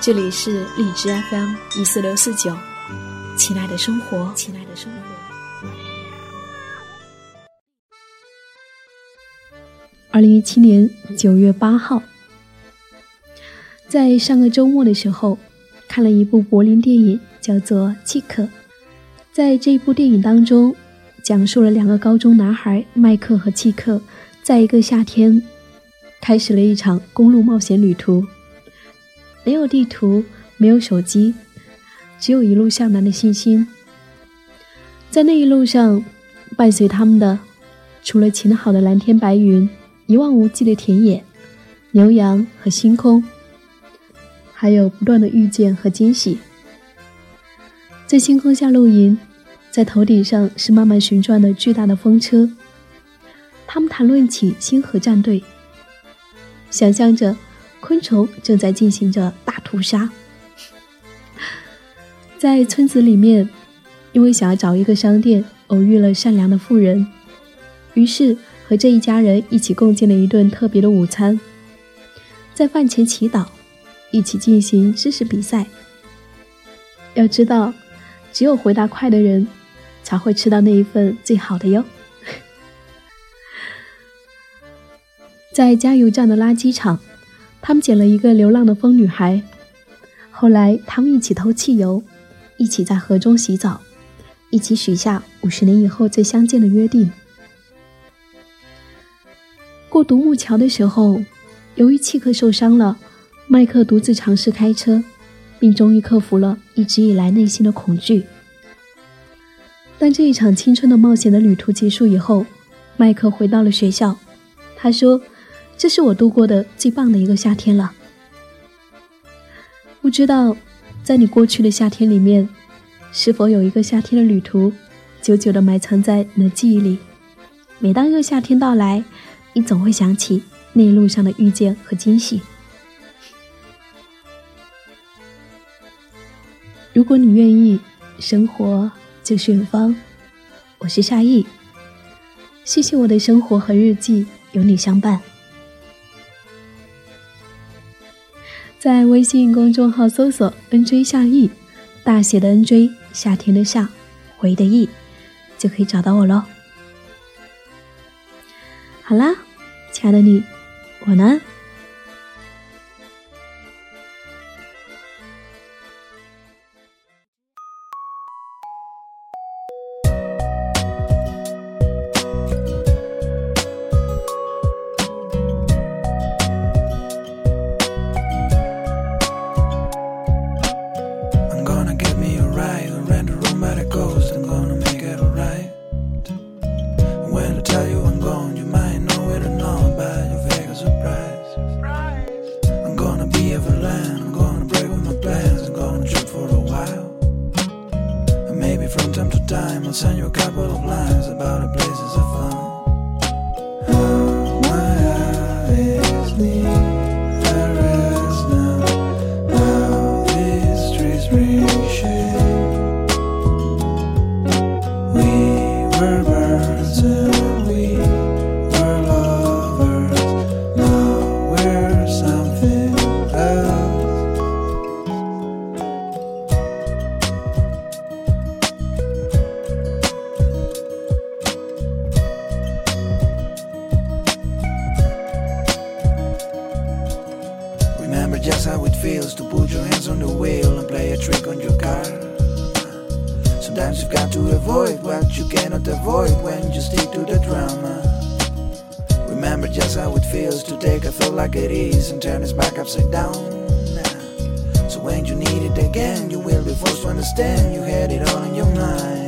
这里是荔枝 FM 一四六四九，亲爱的生活，亲爱的生活。二零一七年九月八号，在上个周末的时候，看了一部柏林电影，叫做《契克》。在这一部电影当中，讲述了两个高中男孩麦克和契克，在一个夏天，开始了一场公路冒险旅途。没有地图，没有手机，只有一路向南的信心。在那一路上，伴随他们的，除了晴好的蓝天白云、一望无际的田野、牛羊和星空，还有不断的遇见和惊喜。在星空下露营，在头顶上是慢慢旋转的巨大的风车。他们谈论起星河战队，想象着。昆虫正在进行着大屠杀。在村子里面，因为想要找一个商店，偶遇了善良的妇人，于是和这一家人一起共进了一顿特别的午餐。在饭前祈祷，一起进行知识比赛。要知道，只有回答快的人，才会吃到那一份最好的哟。在加油站的垃圾场。他们捡了一个流浪的疯女孩，后来他们一起偷汽油，一起在河中洗澡，一起许下五十年以后再相见的约定。过独木桥的时候，由于契克受伤了，麦克独自尝试开车，并终于克服了一直以来内心的恐惧。当这一场青春的冒险的旅途结束以后，麦克回到了学校，他说。这是我度过的最棒的一个夏天了。不知道，在你过去的夏天里面，是否有一个夏天的旅途，久久的埋藏在你的记忆里？每当一个夏天到来，你总会想起那一路上的遇见和惊喜。如果你愿意，生活就是远方。我是夏意，谢谢我的生活和日记有你相伴。在微信公众号搜索 “nj 夏意”，大写的 “nj”，夏天的夏，回的意，就可以找到我喽。好啦，亲爱的你，我呢。山又咖啡 feels to put your hands on the wheel and play a trick on your car. Sometimes you've got to avoid what you cannot avoid when you stick to the drama. Remember just how it feels to take a thought like it is and turn it back upside down. So when you need it again, you will be forced to understand you had it all in your mind.